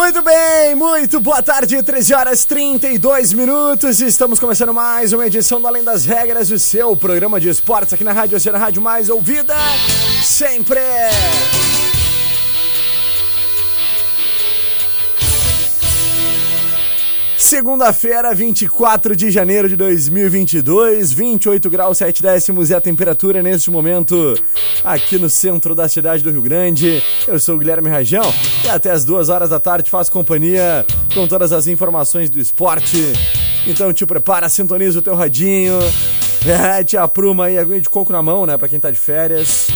Muito bem, muito boa tarde, 13 horas 32 minutos. Estamos começando mais uma edição do Além das Regras, o seu programa de esportes aqui na Rádio Oceano, rádio mais ouvida sempre. Segunda-feira, 24 de janeiro de 2022, 28 graus 7 décimos é a temperatura neste momento aqui no centro da cidade do Rio Grande. Eu sou o Guilherme Rajão e até as duas horas da tarde faço companhia com todas as informações do esporte. Então te prepara, sintoniza o teu radinho, é, te apruma aí, aguinha de coco na mão, né, pra quem tá de férias,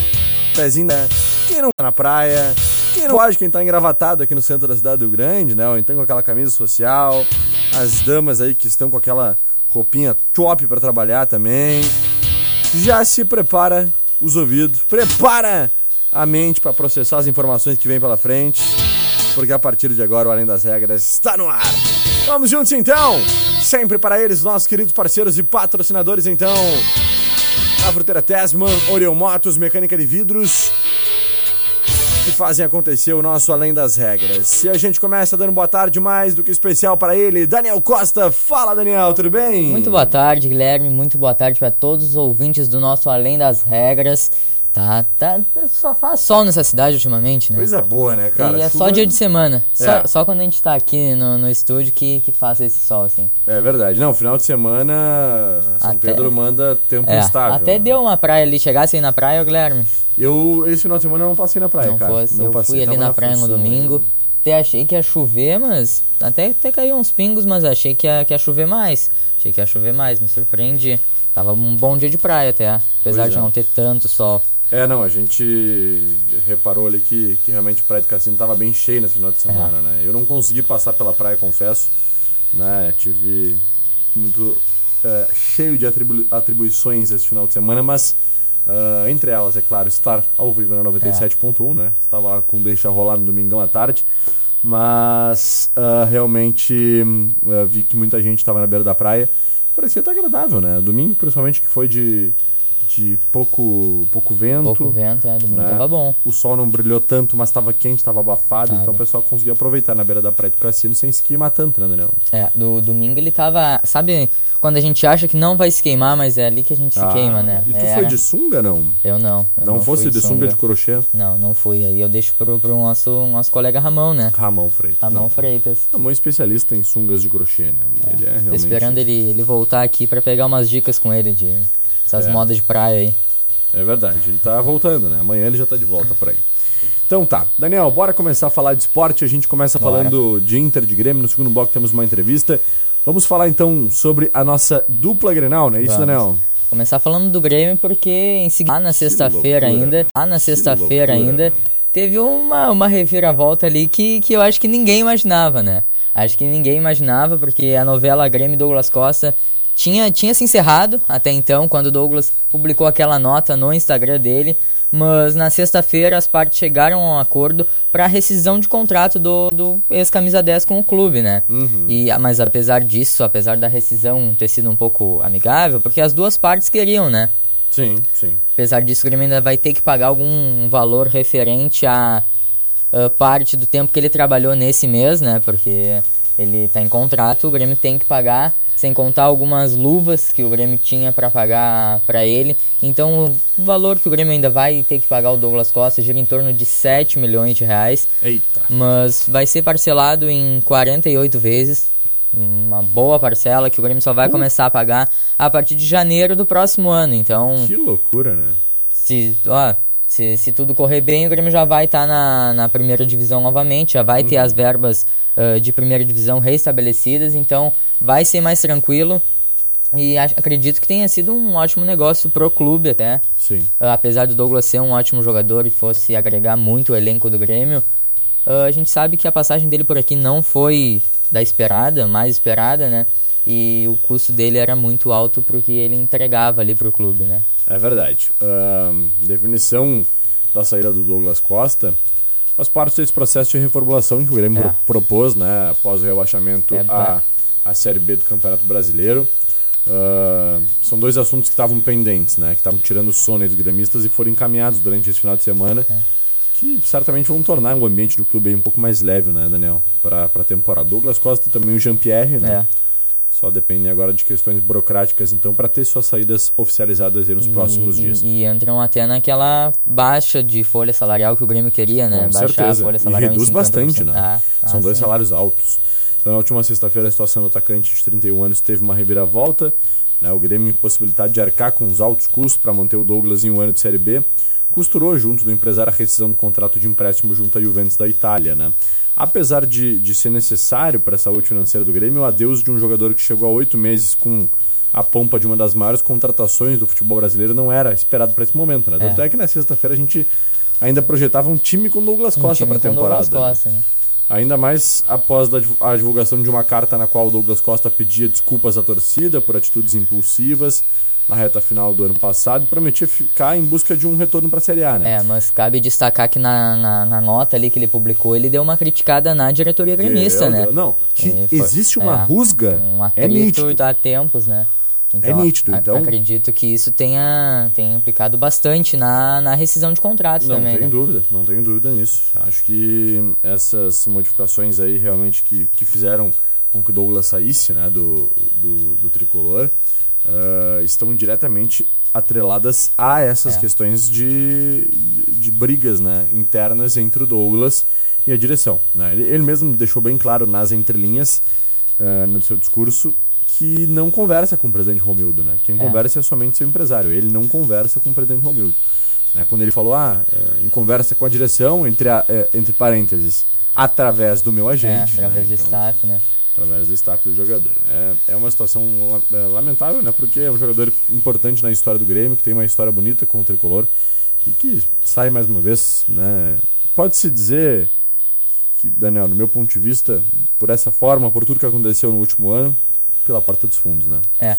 pezinho, né, quem não tá na praia, quem não pode, quem tá engravatado aqui no centro da cidade do Rio Grande, né, ou então com aquela camisa social, as damas aí que estão com aquela roupinha top para trabalhar também. Já se prepara os ouvidos, prepara a mente para processar as informações que vem pela frente, porque a partir de agora o Além das Regras está no ar. Vamos juntos então, sempre para eles, nossos queridos parceiros e patrocinadores então. A Fruteira Tesman, Orion Motos, Mecânica de Vidros, que fazem acontecer o nosso Além das Regras. E a gente começa dando boa tarde mais do que especial para ele, Daniel Costa. Fala, Daniel, tudo bem? Muito boa tarde, Guilherme. Muito boa tarde para todos os ouvintes do nosso Além das Regras. Tá, tá, só faz sol nessa cidade ultimamente, né? Coisa boa, né, cara? E é Chuva- só dia de semana. Só, É. só quando a gente tá aqui no, no estúdio que, que faz esse sol, assim. É verdade. Não, final de semana, São Até- Pedro manda tempo É, instável. até né? deu uma praia ali. Chegasse aí na praia, Guilherme. Eu, esse final de semana, eu não passei na praia, não cara. fosse. não eu passei. fui ali Tava na praia no função domingo. ainda. Até achei que ia chover, mas. Até, até caiu uns pingos, mas achei que ia, que ia chover mais. Achei que ia chover mais, me surpreendi. Tava um bom dia de praia até, apesar Pois de é. não ter tanto sol. É, não, a gente reparou ali que, que realmente a Praia do Cassino tava bem cheia nesse final de semana, né? Eu não consegui passar pela praia, confesso, né? Tive muito é, cheio de atribu- atribuições esse final de semana, mas ah, entre elas, é claro, estar ao vivo na 97.1, né? Estava com deixa rolar no domingão à tarde, mas ah, realmente ah, vi que muita gente estava na beira da praia. Parecia até agradável, né? Domingo, principalmente, que foi de, de pouco, pouco vento. Pouco vento, é, domingo né? tava bom. O sol não brilhou tanto, mas estava quente, estava abafado, Tava. então o pessoal conseguiu aproveitar na beira da praia do cassino sem se queimar tanto, né, Daniel? É, do domingo ele tava. Sabe quando a gente acha que não vai se queimar, mas é ali que a gente se Ah, queima, né? E tu É, foi de sunga, não? Eu não. eu não, fosse fui de sunga de crochê? Não, não fui. Aí eu deixo pro, pro nosso, nosso colega Ramon, né? Ramon Freitas. Ramon não. Freitas. Ramon é especialista em sungas de crochê, né? Ele é Tô realmente... esperando ele, ele voltar aqui pra pegar umas dicas com ele de essas É. modas de praia aí. É verdade, ele tá voltando, né? Amanhã ele já tá de volta por aí. Então tá, Daniel, bora começar a falar de esporte. A gente começa Bora. falando de Inter, de Grêmio. No segundo bloco temos uma entrevista. Vamos falar então sobre a nossa dupla Grenal, não é isso, Vamos. Daniel? Começar falando do Grêmio porque em seguida, lá na sexta-feira ainda, lá na sexta-feira ainda, teve uma, uma reviravolta ali que, que eu acho que ninguém imaginava, né? Acho que ninguém imaginava porque a novela Grêmio Douglas Costa tinha, tinha se encerrado até então, quando o Douglas publicou aquela nota no Instagram dele, mas na sexta-feira as partes chegaram a um acordo para rescisão de contrato do, do ex-camisa 10 com o clube, né? E, mas apesar disso, apesar da rescisão ter sido um pouco amigável, porque as duas partes queriam, né? Sim, sim. Apesar disso, o Grêmio ainda vai ter que pagar algum valor referente à à parte do tempo que ele trabalhou nesse mês, né? Porque Ele está em contrato, o Grêmio tem que pagar, sem contar algumas luvas que o Grêmio tinha para pagar para ele. Então, o valor que o Grêmio ainda vai ter que pagar o Douglas Costa gira em torno de 7 milhões de reais. Eita. Mas vai ser parcelado em 48 vezes. Uma boa parcela que o Grêmio só vai uh. começar a pagar a partir de janeiro do próximo ano. Então. Que loucura, né? Se, ó, se, se tudo correr bem, o Grêmio já vai estar tá na, na primeira divisão novamente, já vai uhum. ter as verbas uh, de primeira divisão restabelecidas, então vai ser mais tranquilo. E acredito que tenha sido um ótimo negócio pro clube até. Sim. Uh, apesar do Douglas ser um ótimo jogador e fosse agregar muito o elenco do Grêmio, uh, a gente sabe que a passagem dele por aqui não foi da esperada, mais esperada, né? E o custo dele era muito alto porque ele entregava ali pro clube, né? É verdade. Uh, definição da saída do Douglas Costa faz parte desse processo de reformulação que o Grêmio é. propôs, né, após o rebaixamento é, à, à Série B do Campeonato Brasileiro. Uh, são dois assuntos que estavam pendentes, né, que estavam tirando o sono dos gremistas e foram encaminhados durante esse final de semana, é. que certamente vão tornar o ambiente do clube um pouco mais leve, né, Daniel, para a temporada. Douglas Costa e também o Jean-Pierre, né? É só dependem agora de questões burocráticas, então, para ter suas saídas oficializadas nos próximos e, dias. E, entram até naquela baixa de folha salarial que o Grêmio queria, né? Com Baixar certeza. a folha salarial. E reduz bastante, né? Ah, São ah, dois sim. salários altos. Então, na última sexta-feira, a situação do atacante de 31 anos teve uma reviravolta. Né? O Grêmio, impossibilidade de arcar com os altos custos para manter o Douglas em um ano de Série B, costurou junto do empresário a rescisão do contrato de empréstimo junto à Juventus da Itália, né? Apesar de, de ser necessário para a saúde financeira do Grêmio, o adeus de um jogador que chegou a oito meses com a pompa de uma das maiores contratações do futebol brasileiro não era esperado para esse momento, né? Tanto é. que na sexta-feira a gente ainda projetava um time com Douglas Costa um para a temporada. Costa, né? Ainda mais após a divulgação de uma carta na qual o Douglas Costa pedia desculpas à torcida por atitudes impulsivas, na reta final do ano passado prometia ficar em busca de um retorno para a Série A, né? É, mas cabe destacar que na, na, na, nota ali que ele publicou, ele deu uma criticada na diretoria gremista, né? Não, que foi, existe uma é, rusga, um é nítido. há tempos, né? Então, é nítido, então. Acredito que isso tenha, tenha implicado bastante na, na rescisão de contratos não também. Não tenho né? dúvida, não tenho dúvida nisso. Acho que essas modificações aí realmente que, que fizeram com que o Douglas saísse né, do, do, do tricolor uh, estão diretamente atreladas a essas é. questões de, de brigas né, internas entre o Douglas e a direção. Né? Ele, ele mesmo deixou bem claro nas entrelinhas uh, no seu discurso que não conversa com o presidente Romildo, né? Quem é. conversa é somente seu empresário. Ele não conversa com o presidente Romildo. Né? Quando ele falou, ah, eh, em conversa com a direção, entre, a, entre parênteses, através do meu agente. É, através né? do então, staff, né? Através do staff do jogador. É, é uma situação é, lamentável, né? Porque é um jogador importante na história do Grêmio, que tem uma história bonita com o tricolor e que sai mais uma vez, né? Pode-se dizer que, Daniel, no meu ponto de vista, por essa forma, por tudo que aconteceu no último ano, pela porta dos fundos, né? É.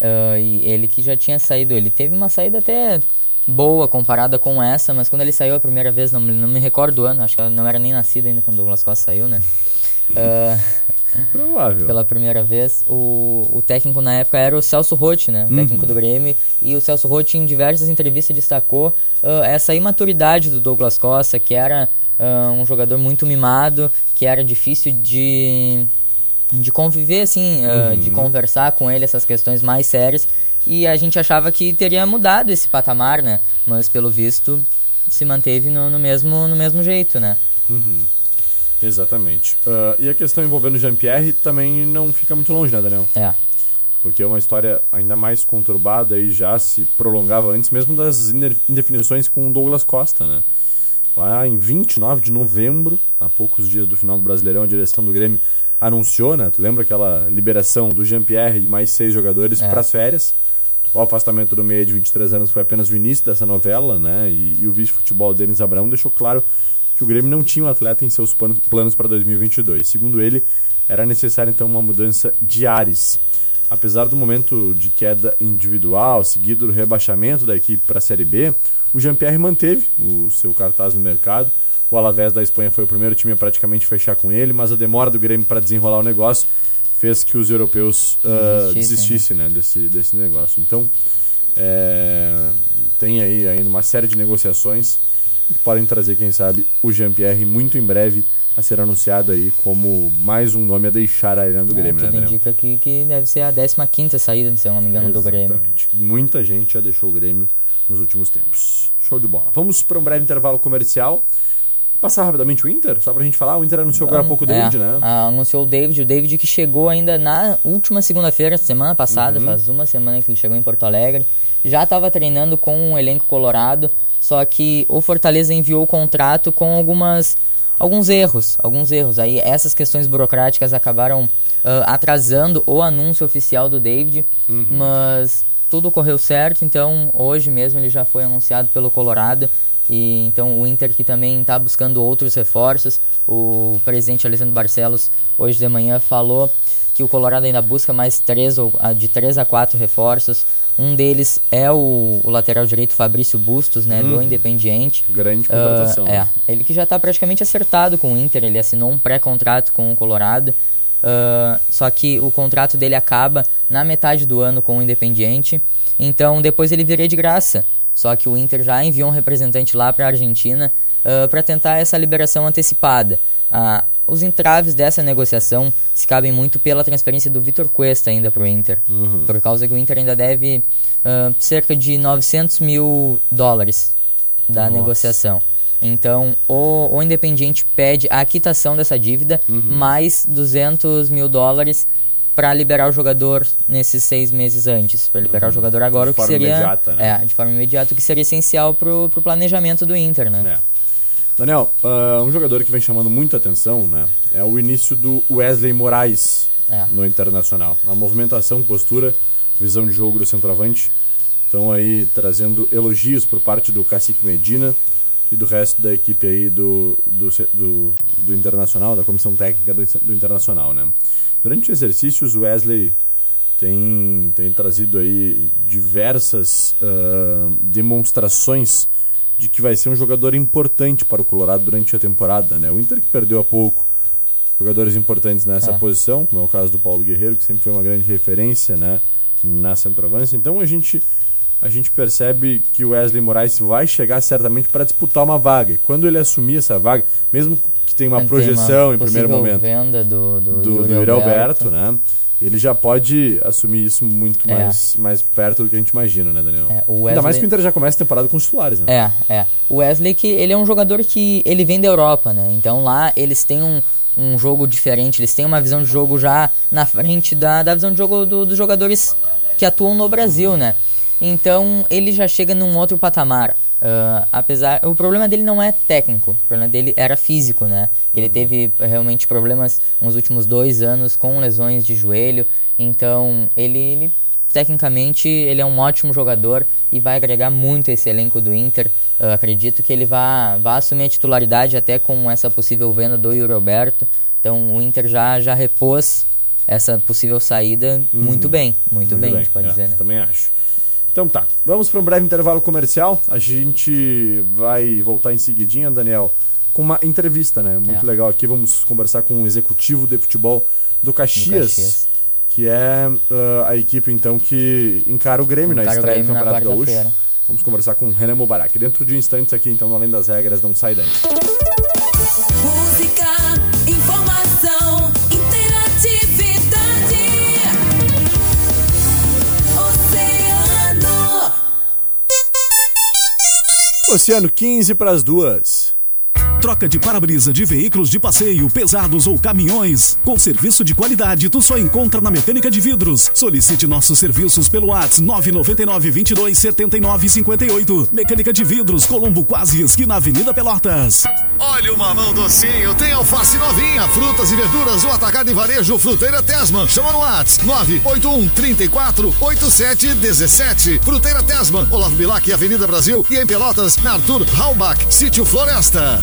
Uh, e ele que já tinha saído, ele teve uma saída até boa comparada com essa, mas quando ele saiu a primeira vez, não, não me recordo do ano, acho que não era nem nascido ainda quando o Douglas Costa saiu, né? Uh, Provável. Pela primeira vez. O, o técnico na época era o Celso Rotti, né? O uhum. técnico do Grêmio. E o Celso Rotti, em diversas entrevistas, destacou uh, essa imaturidade do Douglas Costa, que era uh, um jogador muito mimado, que era difícil de, de conviver, assim, uh, uhum. de conversar com ele essas questões mais sérias. E a gente achava que teria mudado esse patamar, né? Mas pelo visto se manteve no, no mesmo, no mesmo jeito, né? Uhum. Exatamente. Uh, e a questão envolvendo o Jean-Pierre também não fica muito longe, né, Daniel? É. Porque é uma história ainda mais conturbada e já se prolongava antes mesmo das indefinições com o Douglas Costa, né? Lá em 29 de novembro, há poucos dias do final do Brasileirão, a direção do Grêmio anunciou, né? Tu lembra aquela liberação do Jean-Pierre e mais seis jogadores é. para as férias? O afastamento do meio de 23 anos foi apenas o início dessa novela, né? E, e o vice-futebol Denis Abrão deixou claro que o Grêmio não tinha um atleta em seus planos para 2022. Segundo ele, era necessária então uma mudança de ares. Apesar do momento de queda individual, seguido do rebaixamento da equipe para a Série B, o Jean-Pierre manteve o seu cartaz no mercado. O Alavés da Espanha foi o primeiro time a praticamente fechar com ele, mas a demora do Grêmio para desenrolar o negócio fez que os europeus uh, desistissem né? desse, desse negócio. Então, é, tem aí ainda uma série de negociações que podem trazer, quem sabe, o Jean-Pierre muito em breve a ser anunciado aí como mais um nome a deixar a arena do É, Grêmio, né, tudo Daniel? indica que, que deve ser a 15ª saída, se eu não me engano, do Grêmio. Exatamente. Muita gente já deixou o Grêmio nos últimos tempos. Show de bola. Vamos para um breve intervalo comercial. Passar rapidamente o Inter, só pra gente falar. O Inter anunciou agora há pouco o David, É, né? ah, anunciou o David, o David que chegou ainda na última segunda-feira, semana passada, Uhum. faz uma semana que ele chegou em Porto Alegre. Já estava treinando com o elenco colorado, só que o Fortaleza enviou o contrato com algumas alguns erros, alguns erros. Aí essas questões burocráticas acabaram ah, atrasando o anúncio oficial do David, Uhum. mas tudo correu certo, então hoje mesmo ele já foi anunciado pelo Colorado. E então o Inter que também está buscando outros reforços. O presidente Alessandro Barcelos hoje de manhã falou que o Colorado ainda busca mais três ou ah, de três a quatro reforços. Um deles é o, o lateral direito Fabrício Bustos, né, do Independiente. Grande contratação. Ah, é, ele que já está praticamente acertado com o Inter, ele assinou um pré-contrato com o Colorado. Ah, só que o contrato dele acaba na metade do ano com o Independiente. Então depois ele viria de graça. Só que o Inter já enviou um representante lá para a Argentina para tentar essa liberação antecipada. Ah, os entraves dessa negociação se cabem muito pela transferência do Vitor Cuesta ainda para o Inter. Por causa que o Inter ainda deve ah, cerca de 900 mil dólares da Nossa. negociação. Então, o, o Independiente pede a quitação dessa dívida, Uhum. mais 200 mil dólares para liberar o jogador nesses seis meses antes. Para liberar o jogador agora, Uhum. De o que forma seria. imediata, né? É, de forma imediata, o que seria essencial pro, pro planejamento do Inter, né? É. Daniel, ah, um jogador que vem chamando muita atenção, né? É o início do Wesley Moraes É. no Internacional. A movimentação, postura, visão de jogo do centroavante estão aí trazendo elogios por parte do Cacique Medina e do resto da equipe aí do, do, do, do Internacional, da comissão técnica do, do Internacional, né? Durante os exercícios, o Wesley tem, tem trazido aí diversas ah, demonstrações de que vai ser um jogador importante para o Colorado durante a temporada, né? O Inter que perdeu há pouco jogadores importantes nessa É. posição, como é o caso do Paulo Guerreiro, que sempre foi uma grande referência, né, na centroavância. Então a gente a gente percebe que o Wesley Moraes vai chegar certamente para disputar uma vaga. E quando ele assumir essa vaga, mesmo que tenha uma Tem projeção em primeiro momento venda do, do, do, do Alberto. Alberto, né? Ele já pode assumir isso muito É. mais, mais perto do que a gente imagina, né, Daniel? É, o Ainda Wesley- mais que o Inter já começa a temporada com os titulares, né? É, é. O Wesley que ele é um jogador que ele vem da Europa, né? Então lá eles têm um, um jogo diferente, eles têm uma visão de jogo já na frente da, da visão de jogo do- dos jogadores que atuam no Brasil, né? Então ele já chega num outro patamar. Ah, apesar, o problema dele não é técnico, o problema dele era físico, né? Ele teve realmente problemas nos últimos dois anos com lesões de joelho, então ele, ele tecnicamente ele é um ótimo jogador e vai agregar muito esse elenco do Inter. Eu acredito que ele vai, vai assumir a titularidade até com essa possível venda do Yuri Alberto. Então o Inter já, já repôs essa possível saída muito bem, muito, bem, a gente pode é, dizer, né? Também acho. Então tá, vamos para um breve intervalo comercial. A gente vai voltar em seguidinha, Daniel, com uma entrevista, né? Muito É. legal aqui. Vamos conversar com o executivo de futebol do Caxias, Caxias. que é ah, a equipe então que encara o Grêmio na Encara o estreia do Grêmio na Campeonato Gaúcho. Vamos conversar com o Renan Mubarak. Dentro de instantes aqui, então, no além das regras, não sai daí. Música, informação, Oceano 15 para as duas. Troca de para-brisa de veículos de passeio, pesados ou caminhões. Com serviço de qualidade, tu só encontra na Mecânica de Vidros. Solicite nossos serviços pelo WhatsApp 999 22 79 58. Mecânica de Vidros, Colombo Quase, esquina Avenida Pelotas. Olha o mamão docinho, tem alface novinha, frutas e verduras, o atacado e varejo Fruteira Tesman. Chama no WhatsApp 981 34 87 17. Fruteira Tesman, Olavo Bilac, Avenida Brasil e em Pelotas, na Arthur Halbach, Sítio Floresta.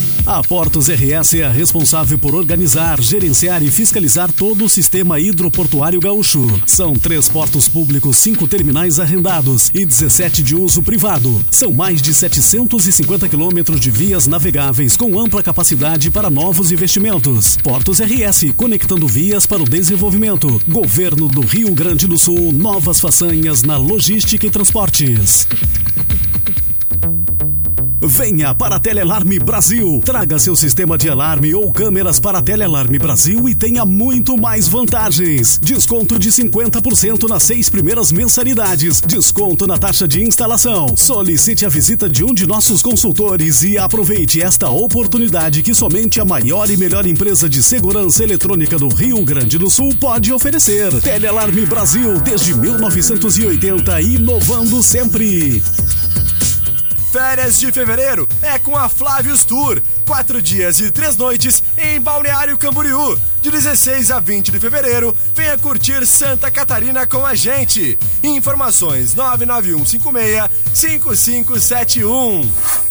A Portos RS é responsável por organizar, gerenciar e fiscalizar todo o sistema hidroportuário gaúcho. São três portos públicos, cinco terminais arrendados e 17 de uso privado. São mais de 750 quilômetros de vias navegáveis com ampla capacidade para novos investimentos. Portos RS, conectando vias para o desenvolvimento. Governo do Rio Grande do Sul, novas façanhas na logística e transportes. Venha para a Telealarme Brasil. Traga seu sistema de alarme ou câmeras para a Telealarme Brasil e tenha muito mais vantagens. Desconto de 50% nas seis primeiras mensalidades. Desconto na taxa de instalação. Solicite a visita de um de nossos consultores e aproveite esta oportunidade que somente a maior e melhor empresa de segurança eletrônica do Rio Grande do Sul pode oferecer. Telealarme Brasil desde 1980 inovando sempre. Férias de fevereiro é com a Flávios Tour. Quatro dias e três noites em Balneário Camboriú. De 16 a 20 de fevereiro, venha curtir Santa Catarina com a gente. Informações 99156-5571.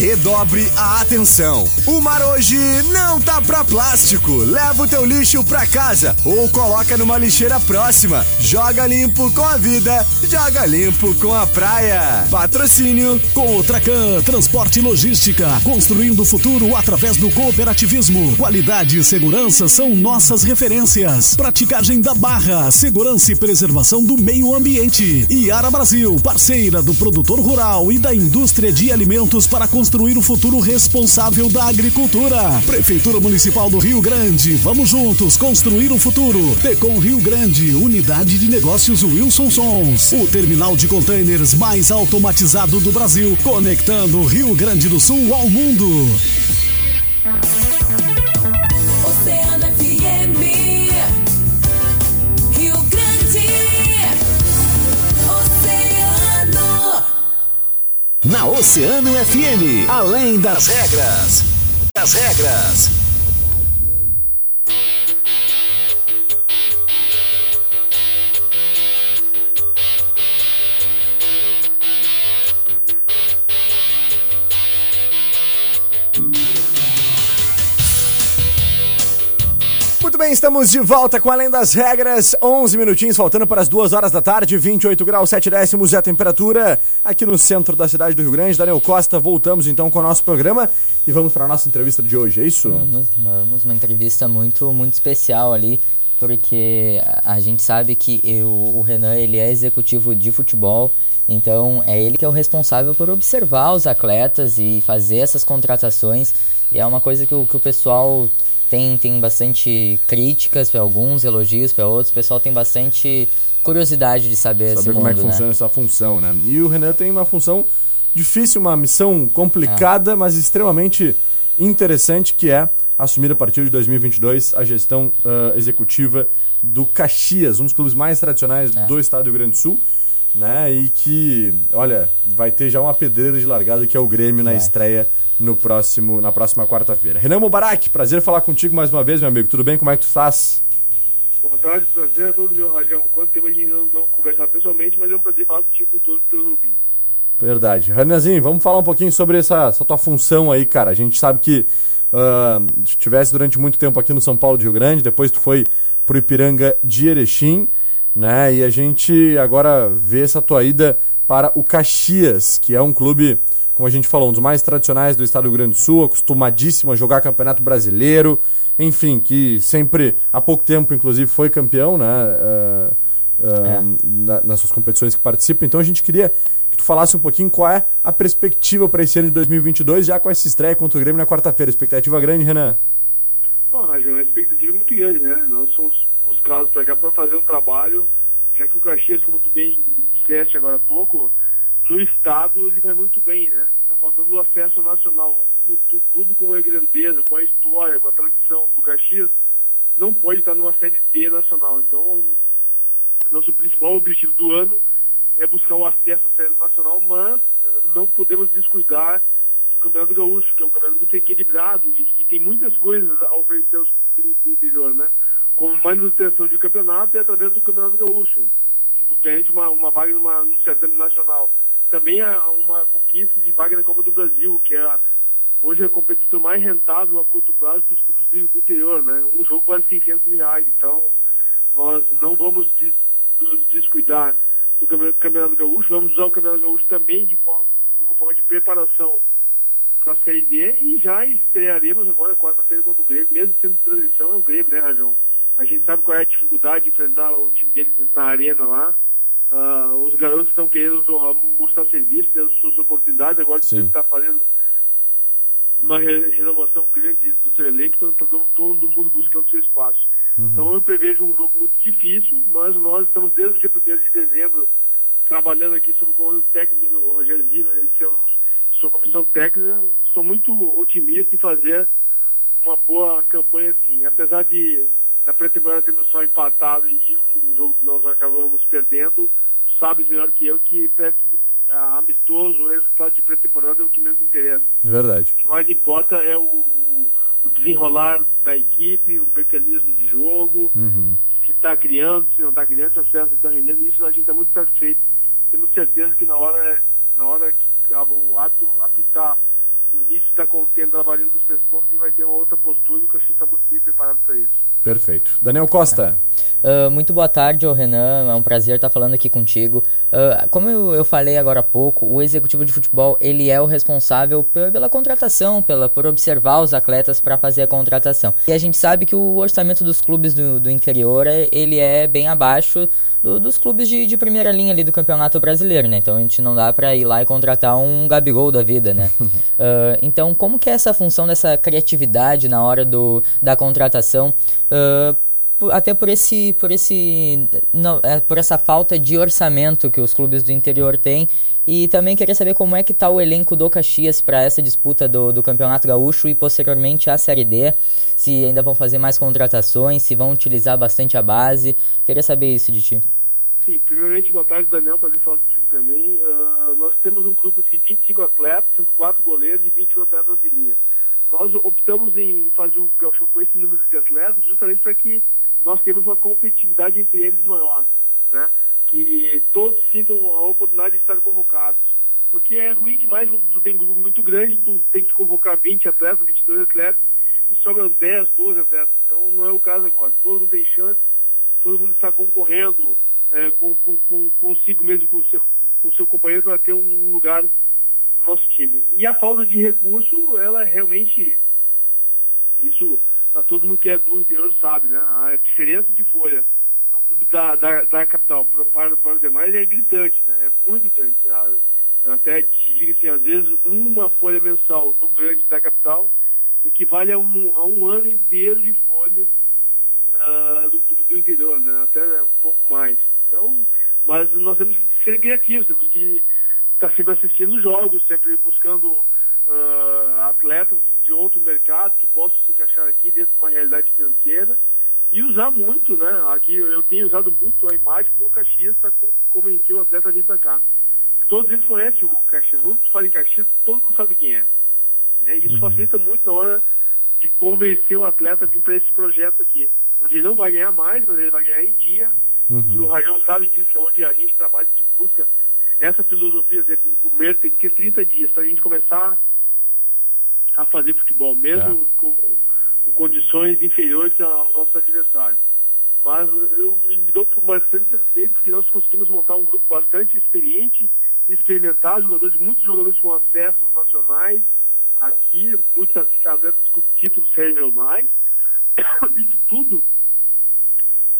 Redobre a atenção. O mar hoje não tá pra plástico. Leva o teu lixo pra casa ou coloca numa lixeira próxima. Joga limpo com a vida, joga limpo com a praia. Patrocínio Com o Tracan, transporte e logística, construindo o futuro através do cooperativismo. Qualidade e segurança são nossas referências. Praticagem da barra, segurança e preservação do meio ambiente. Iara Brasil, parceira do produtor rural e da indústria de alimentos para construir o futuro responsável da agricultura. Prefeitura Municipal do Rio Grande, vamos juntos construir o futuro. Tecom Rio Grande, unidade de negócios Wilson Sons. O terminal de containers mais automatizado do Brasil, conectando Rio Grande do Sul ao mundo. Oceano FM, além das regras. Das regras. Bem, estamos de volta com Além das Regras. 11 minutinhos, faltando para as 2 horas da tarde, 28 graus 7 décimos é a temperatura aqui no centro da cidade do Rio Grande. Daniel Costa, voltamos então com o nosso programa e vamos para a nossa entrevista de hoje, é isso? Vamos, vamos, uma entrevista muito, muito especial ali, porque a gente sabe que eu- o Renan ele é executivo de futebol, então é ele que é o responsável por observar os atletas e fazer essas contratações. E é uma coisa que o, que o pessoal tem, tem bastante críticas para alguns, elogios para outros. O pessoal tem bastante curiosidade de saber, Saber como é que mundo, né? funciona essa função, né? E o Renan tem uma função difícil, uma missão complicada, mas extremamente interessante, que é assumir a partir de 2022 a gestão ah, executiva do Caxias, um dos clubes mais tradicionais É. do estado do Rio Grande do Sul, né? E que, olha, vai ter já uma pedreira de largada que é o Grêmio na Vai. estreia no próximo, na próxima quarta-feira. Renan Mubarak, prazer falar contigo mais uma vez, meu amigo. Tudo bem? Como é que tu estás? Boa tarde, prazer é todo meu, Rajão. Quanto tempo a gente não, não conversar pessoalmente, mas é um prazer falar contigo com todos os teus ouvintes. Verdade. Renanzinho, vamos falar um pouquinho sobre essa, essa tua função aí, cara. A gente sabe que tu estivesse durante muito tempo aqui no São Paulo de Rio Grande, depois tu foi pro Ipiranga de Erechim, né? E a gente agora vê essa tua ida para o Caxias, que é um clube, como a gente falou, um dos mais tradicionais do estado do Rio Grande do Sul, acostumadíssimo a jogar Campeonato Brasileiro, enfim, que sempre, há pouco tempo, inclusive, foi campeão, né? ah, ah, É. na- nas suas competições que participa. Então a gente queria que tu falasse um pouquinho qual é a perspectiva para esse ano de 2022, já com essa estreia contra o Grêmio na quarta-feira. Expectativa grande, Renan? Bom, Rajão, a expectativa é muito grande, né? Nós somos buscados para cá para fazer um trabalho, já que o Caxias, como tu bem disseste agora há pouco, no estado ele vai muito bem, né? Está faltando o acesso nacional. Um clube com a grandeza, com a história, com a tradição do Caxias, não pode estar numa série D nacional. Então, nosso principal objetivo do ano é buscar o acesso à série nacional, mas eh, não podemos descuidar do Campeonato Gaúcho, que é um campeonato muito equilibrado e que tem muitas coisas a oferecer aos clubes do interior, né? Como manutenção de campeonato é através do Campeonato Gaúcho, que garante uma, uma vaga numa, no certame nacional. Também há uma conquista de vaga na Copa do Brasil, que é a- hoje é a competição mais rentável a curto prazo para os clubes do, interior, né? Um jogo vale 600 mil reais, então nós não vamos des- nos descuidar do Campe- Campeonato Gaúcho, vamos usar o Campeonato Gaúcho também de forma, como forma de preparação para a Série D e já estrearemos agora quarta-feira contra o Grêmio, mesmo sendo transição, é o Grêmio, né, Rajão? A gente sabe qual é a dificuldade de enfrentar o time deles na arena lá. Ah, os garotos estão querendo ah, mostrar serviço, ter suas oportunidades, agora que Sim. está fazendo uma re- renovação grande do seu elenco, então tá todo, todo mundo buscando seu espaço. Então eu prevejo um jogo muito difícil, mas nós estamos desde o dia 1 de dezembro trabalhando aqui sob o comando técnico do Rogério Zima e seu, sua comissão técnica. Sou muito otimista em fazer uma boa campanha assim. Apesar de na pré-temporada termos só empatado e um jogo que nós acabamos perdendo, sabes melhor que eu que pré- ah, amistoso, o resultado de pré-temporada é o que menos interessa. Verdade. O que mais importa é o, o- desenrolar da equipe, o mecanismo de jogo, Uhum. se está criando, se não está criando, se as peças estão rendendo, isso a gente está muito satisfeito. Temos certeza que na hora, na hora que o ato apitar o início da contenda trabalhando dos três pontos, a gente vai ter uma outra postura e o Caxias está muito bem preparado para isso. Perfeito. Daniel Costa. Ah, muito boa tarde, Renan. É um prazer estar falando aqui contigo. Ah, como eu, eu falei agora há pouco, o executivo de futebol ele é o responsável pe- pela contratação, pela, por observar os atletas para fazer a contratação. E a gente sabe que o orçamento dos clubes do, do interior é- ele é bem abaixo do- dos clubes de, de primeira linha ali do campeonato brasileiro, né? Então a gente não dá para ir lá e contratar um Gabigol da vida, né? Ah, então como que é essa função dessa criatividade na hora do, da contratação? Por- até por esse por esse não, é, por essa falta de orçamento que os clubes do interior têm. E também queria saber como é que está o elenco do Caxias para essa disputa do, do Campeonato Gaúcho e posteriormente a Série D. Se ainda vão fazer mais contratações se vão utilizar bastante a base. Queria saber isso de ti. Sim, primeiramente, boa tarde, Daniel, prazer falar contigo também. Ah, nós temos um grupo de 25 atletas, sendo 4 goleiros e 21 atletas de linha. Nós optamos em fazer o Gauchão com esse número de atletas justamente para que nós temos uma competitividade entre eles maior, né? Que todos sintam a oportunidade de estar convocados. Porque é ruim demais quando tu tem um grupo muito grande, tu tem que convocar 20 atletas, 22 atletas, e sobram 10, 12 atletas. Então não é o caso agora. Todo mundo tem chance, todo mundo está concorrendo é, com, com, com, consigo mesmo, com o seu, com seu companheiro, para ter um lugar no nosso time. E a falta de recurso, ela é realmente. Isso, pra todo mundo que é do interior sabe, né? A diferença de folha no clube da, da, da capital para, para, os demais é gritante, né? É muito grande. A- Eu até te digo assim, às vezes uma folha mensal do grande da capital equivale a um, a um ano inteiro de folhas ah, do clube do interior, né? Até um pouco mais. Então, mas nós temos que ser criativos, temos que estar sempre assistindo jogos, sempre buscando ah, atletas de outro mercado que possam se encaixar aqui dentro de uma realidade financeira e usar muito, né? Aqui eu tenho usado muito a imagem do Caxias para convencer o atleta a vir para cá. Todos eles conhecem o Caxias, muitos falam em Caxias, todo mundo sabe quem é. Né? Isso facilita muito na hora de convencer o atleta a vir para esse projeto aqui. Onde ele não vai ganhar mais, mas ele vai ganhar em dia. E o Rajão sabe disso, que é onde a gente trabalha, a gente busca essa filosofia, o mês tem que ter 30 dias para a gente começar a fazer futebol, mesmo com, com condições inferiores aos nossos adversários. Mas eu me dou por bastante satisfeito porque nós conseguimos montar um grupo bastante experiente, experimentar, jogadores, muitos jogadores com acessos nacionais, aqui, muitos atletas com títulos regionais. Isso tudo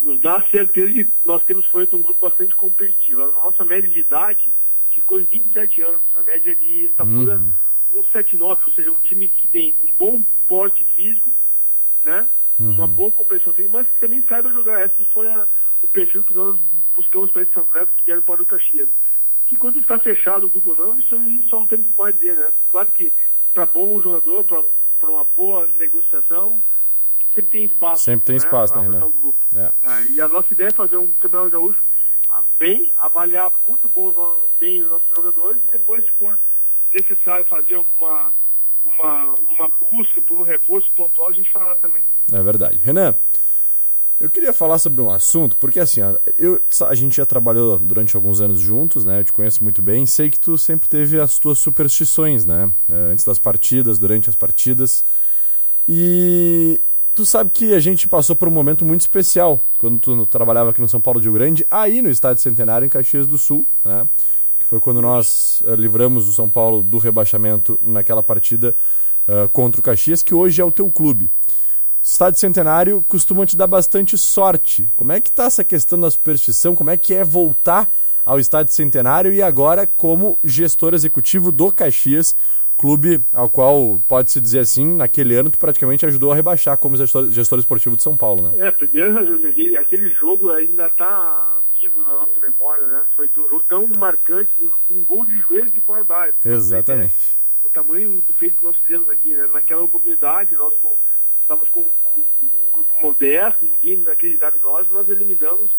nos dá a certeza de que nós temos feito um grupo bastante competitivo. A nossa média de idade ficou em 27 anos, a média de estatura Uhum. 179, ou seja, um time que tem um bom porte físico, né? Uma boa compreensão técnica, mas que também saiba jogar. Esse foi a- o perfil que nós buscamos para esses atletas que vieram para o Caxias. que quando está fechado o grupo ou não, isso, só o tempo pode dizer, né? Claro que para bom jogador, para uma boa negociação, sempre tem espaço. Sempre tem espaço, pra né, Renan? É. Ah, e a nossa ideia é fazer um campeonato gaúcho ah, bem, avaliar muito bons, bem os nossos jogadores e depois, se for necessário fazer uma, uma, uma busca por um reforço pontual, a gente fará também. É verdade. Renan, eu queria falar sobre um assunto, porque assim, eu, a gente já trabalhou durante alguns anos juntos, né? Eu te conheço muito bem, sei que tu sempre teve as tuas superstições, né? eh, Antes das partidas, durante as partidas. E tu sabe que a gente passou por um momento muito especial quando tu trabalhava aqui no São Paulo de Rio Grande, aí no Estádio Centenário, em Caxias do Sul, né? Foi quando nós eh, livramos o São Paulo do rebaixamento naquela partida eh, contra o Caxias, que hoje é o teu clube. Estádio Centenário costuma te dar bastante sorte. Como é que tá essa questão da superstição? Como é que é voltar ao Estádio Centenário e agora como gestor executivo do Caxias, clube ao qual, pode-se dizer assim, naquele ano tu praticamente ajudou a rebaixar como gestor, gestor esportivo de São Paulo, né? É, primeiro, aquele jogo ainda está na nossa memória, né? Foi um jogo tão marcante, um gol de joelho de fora da área. Exatamente. o tamanho do feito que nós fizemos aqui, né? Naquela oportunidade, nós com, estávamos com, com um grupo modesto, ninguém acreditava em nós, nós eliminamos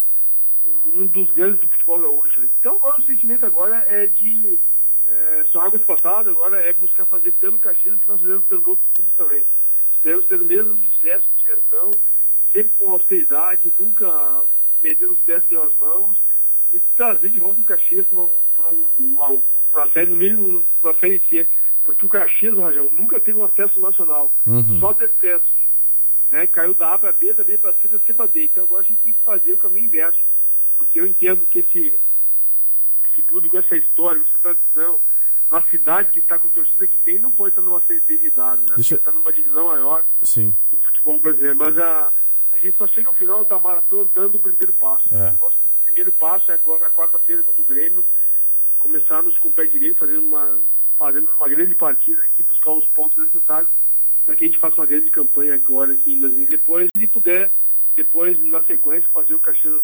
um dos grandes do futebol gaúcho. Então, agora o sentimento agora é de. É, são águas passadas, agora é buscar fazer pelo Caxias o que nós fizemos pelos outros clubes também. Esperamos ter o mesmo sucesso de gestão, sempre com austeridade, nunca metendo os pés pelas mãos e trazer de volta o Caxias para uma, uma série, no mínimo, para a série C. Porque o Caxias, Rajão, nunca teve um acesso nacional, Uhum. só descenso. Né? Caiu da A para B, da B para C, da C para D. Então agora a gente tem que fazer o caminho inverso. Porque eu entendo que esse, esse clube com essa história, com essa tradição, uma cidade que está com a torcida que tem, não pode estar numa série D de dados, né? Deixa- estar numa divisão maior Sim. do futebol brasileiro. Mas a gente só chega ao final da maratona dando o primeiro passo. É. O nosso primeiro passo é agora, na quarta-feira, contra o Grêmio, começarmos com o pé direito, fazendo uma, fazendo uma grande partida aqui, buscar os pontos necessários para que a gente faça uma grande campanha agora aqui em 2000 depois e puder, depois, na sequência, fazer o Caxias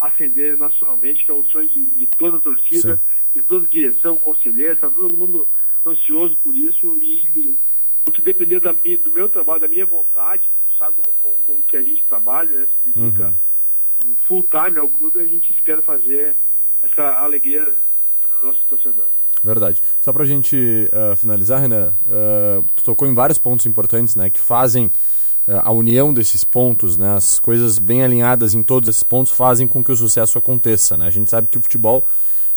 ascender nacionalmente, que é o sonho de, de toda a torcida, Sim. de toda a direção, conselheiro, está todo mundo ansioso por isso e o que depender da minha, do meu trabalho, da minha vontade, sabe como, como, como que a gente trabalha, né? Se dedica full time ao clube, a gente espera fazer essa alegria para o nosso torcedor. Verdade. Só pra gente ah, finalizar, Renan, ah, tu tocou em vários pontos importantes, né, que fazem ah, a união desses pontos, né, as coisas bem alinhadas em todos esses pontos fazem com que o sucesso aconteça, né? A gente sabe que o futebol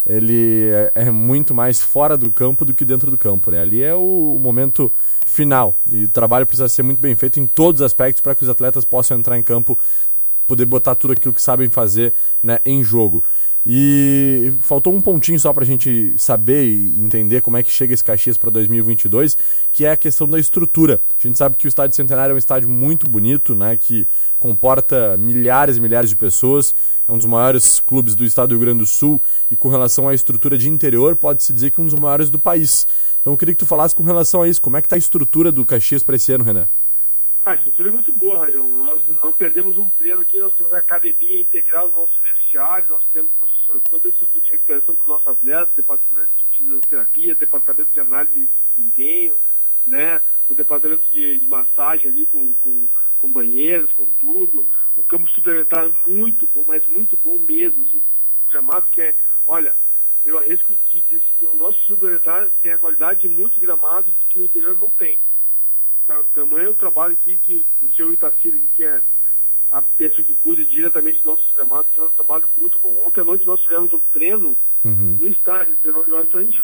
ele é, é muito mais fora do campo do que dentro do campo, né? Ali é o, o momento final e o trabalho precisa ser muito bem feito em todos os aspectos para que os atletas possam entrar em campo poder botar tudo aquilo que sabem fazer né, em jogo. E faltou um pontinho só para a gente saber e entender como é que chega esse Caxias para 2022, que é a questão da estrutura. A gente sabe que o Estádio Centenário é um estádio muito bonito, né, que comporta milhares e milhares de pessoas, é um dos maiores clubes do estado do Rio Grande do Sul e com relação à estrutura de interior, pode-se dizer que um dos maiores do país. Então eu queria que tu falasse com relação a isso, como é que está a estrutura do Caxias para esse ano, Renan? A estrutura é muito boa, Rajão. Nós não perdemos um treino aqui, nós temos a academia integral no nosso vestiário, nós temos toda a estrutura de recuperação dos nossos atletas, departamento de fisioterapia, departamento de análise de desempenho, né? o departamento de, de massagem ali com, com, com banheiros, com tudo. Um campo suplementar muito bom, mas muito bom mesmo. Assim, gramado que é, olha, eu arrisco dizer que o nosso suplementar tem a qualidade de muitos gramados que o interior não tem tá, tamanho o trabalho aqui que o senhor Itacir, que é a pessoa que cuida diretamente dos nossos gramados, que é um trabalho muito bom. Ontem à noite nós tivemos um treino Uhum, no estádio, 19 horas, para a gente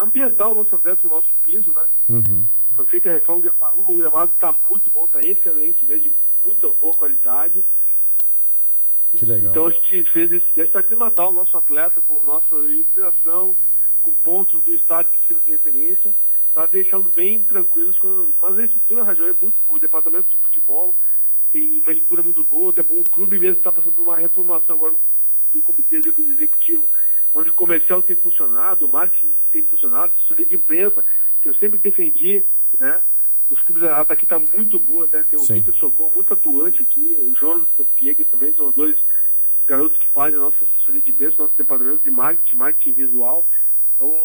ambientar o nosso atleta no nosso piso, né? uhum. Foi feita a reforma, o gramado está muito bom, está excelente mesmo, de muito boa qualidade. Que legal. Então a gente fez esse teste aclimatar o nosso atleta com nossa iluminação, com pontos do estádio que sirvam de referência, para deixá-los bem tranquilos. Quando... Mas a estrutura, Rajão, é muito boa. O departamento de futebol tem uma estrutura muito boa. até O clube mesmo está passando por uma reformulação agora do comitê executivo, onde o comercial tem funcionado, o marketing tem funcionado, a assessoria de imprensa, que eu sempre defendi, né? Os clubes, a aqui está muito boa, né? Tem o Sim. Vitor Socorro muito atuante aqui, o Jonas Piegas também são dois garotos que fazem a nossa assessoria de preço, nosso departamento de marketing, marketing visual. Então,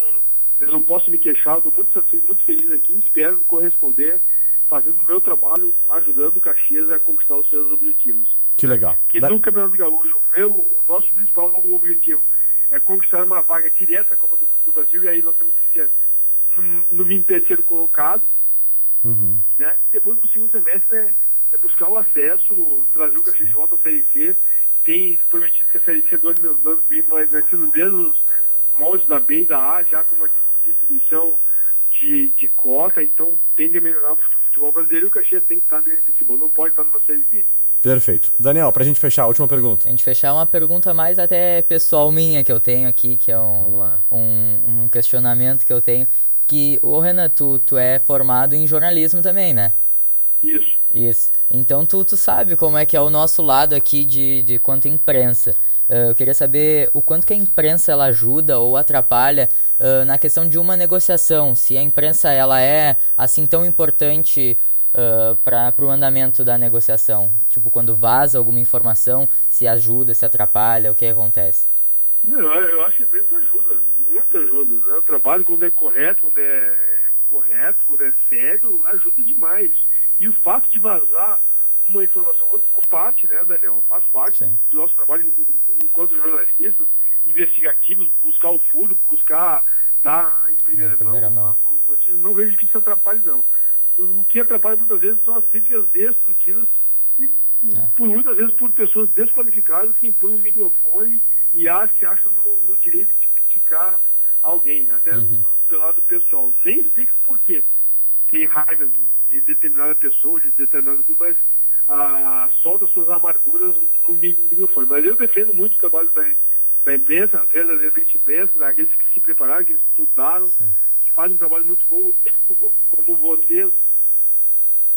eu não posso me queixar, estou muito satisfeito, muito feliz aqui, espero corresponder fazendo o meu trabalho, ajudando o Caxias a conquistar os seus objetivos. Que legal. Que Da- no Campeonato Gaúcho, o, meu, o nosso principal objetivo é conquistar uma vaga direta à Copa do, do Brasil, e aí nós temos que ser, no, no mínimo, terceiro colocado. Uhum. Né? Depois, no segundo semestre, é, é buscar o acesso, trazer o Caxias de volta à Série C. Tem prometido que a Série C do ano do ano que vem vai, vai ser nos mesmos moldes da B e da A, já com uma dis- distribuição de, de cota, então tende a melhorar o futebol brasileiro e o Caxias tem que estar nesse bolo, não pode estar numa Série B. Perfeito. Daniel, pra gente fechar, a última pergunta. A gente fechar uma pergunta mais até pessoal minha que eu tenho aqui, que é um, um, um questionamento que eu tenho. Que, ô Renan, tu, tu é formado em jornalismo também, né? Isso. Isso. Então tu, tu sabe como é que é o nosso lado aqui de, de quanto à imprensa. Eh, eu queria saber o quanto que a imprensa ela ajuda ou atrapalha eh, na questão de uma negociação. Se a imprensa ela é assim tão importante para o andamento da negociação. Tipo, quando vaza alguma informação, se ajuda, se atrapalha, o que acontece? Não, eu acho que a imprensa ajuda, muito ajuda. Né? O trabalho, quando é correto, quando é correto, quando é sério, ajuda demais. E o fato de vazar uma informação ou outra faz parte, né, Daniel? Faz parte Sim. do nosso trabalho enquanto jornalistas investigativos, buscar o furo, buscar dar em primeira, Em primeira mão. notícia. Não vejo que isso atrapalhe, não. O que atrapalha muitas vezes são as críticas destrutivas e É. por muitas vezes por pessoas desqualificadas que impõem um microfone e acham, se acham no, no direito de criticar alguém, até Uhum. pelo lado pessoal. Nem explica por quê. Tem raiva de determinada pessoa, de determinado grupo, mas solta suas amarguras no mi- microfone. Mas eu defendo muito o trabalho da, da imprensa, verdadeiramente imprensa, daqueles que se prepararam, que estudaram, Sim. que fazem um trabalho muito bom, como vocês,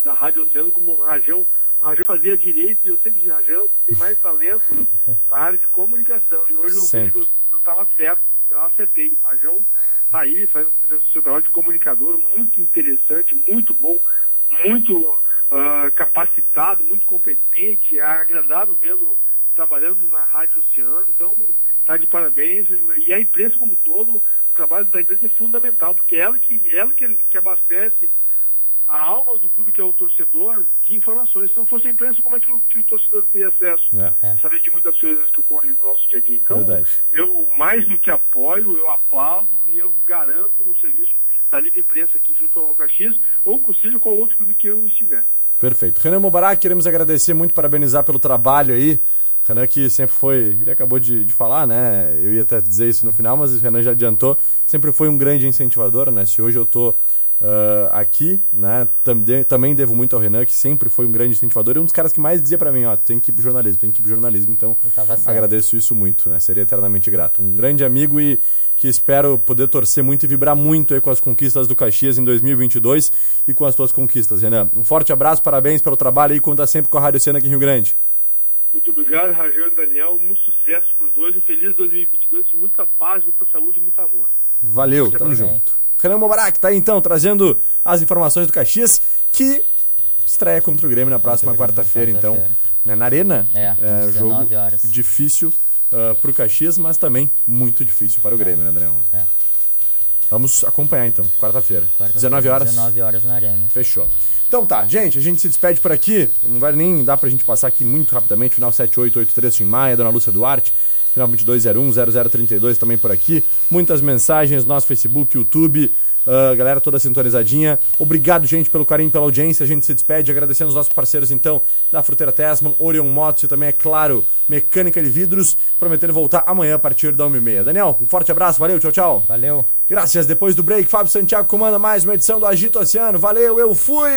da Rádio Oceano, como o Rajão. O Rajão fazia direito e eu sempre disse, Rajão, tem mais talento para a área de comunicação. E hoje eu Sempre. vejo que eu estava certo, eu acertei. O Rajão está aí, faz o seu trabalho de comunicador muito interessante, muito bom, muito ah, capacitado, muito competente, é agradável vê-lo trabalhando na Rádio Oceano. Então, está de parabéns. E a imprensa como um todo, o trabalho da imprensa é fundamental, porque é ela que, ela que, que abastece a alma do clube, que é o torcedor, de informações. Se não fosse a imprensa, como é que o, que o torcedor teria acesso? É, É. Saber de muitas coisas que ocorrem no nosso dia a dia. Então, verdade. eu mais do que apoio, eu aplaudo e eu garanto o serviço da livre imprensa aqui junto ao Caxias, ou com seja qual outro clube que eu estiver. Perfeito. Renan Mubarak, queremos agradecer muito, parabenizar pelo trabalho aí. Renan que sempre foi, ele acabou de, de falar, né? Eu ia até dizer isso no final, mas o Renan já adiantou. Sempre foi um grande incentivador, né? Se hoje eu tô ah, aqui, né? Também, também devo muito ao Renan, que sempre foi um grande incentivador e um dos caras que mais dizia pra mim, ó, tem que ir pro jornalismo, tem que ir pro jornalismo. Então, agradeço isso muito, né? Seria eternamente grato. Um grande amigo e que espero poder torcer muito e vibrar muito aí com as conquistas do Caxias em 2022 e com as tuas conquistas, Renan. Um forte abraço, parabéns pelo trabalho e conta sempre com a Rádio Cena aqui em Rio Grande. Muito obrigado, Rajão e Daniel. Muito sucesso para os dois. Um feliz 2022, com muita paz, muita saúde e muito amor. Valeu, Muito tamo bem. junto. Renan Mobarak tá aí então trazendo as informações do Caxias que estreia contra o Grêmio na próxima o quarta-feira, então, né, na Arena. É, às jogo 19 horas. difícil uh, pro Caxias, mas também muito difícil para o Grêmio, né, Daniel? É. Vamos acompanhar então, quarta-feira. Quarta-feira, 19 horas. 19 horas na arena. Fechou. Então tá, gente, a gente se despede por aqui. Não vai nem dar pra gente passar aqui muito rapidamente. Final 7883 Tim Maia, Dona Lúcia Duarte. Final 2201 0032 também por aqui. Muitas mensagens no nosso Facebook, YouTube. ah, galera toda sintonizadinha. Obrigado, gente, pelo carinho, pela audiência. A gente se despede agradecendo os nossos parceiros, então, da Fruteira Tesman, Orion Motos e também, é claro, Mecânica de Vidros. Prometendo voltar amanhã a partir da 1h30. Daniel, um forte abraço, valeu, tchau, tchau. Valeu. Graças, depois do break, Fábio Santiago comanda mais uma edição do Agito Oceano. Valeu, eu fui!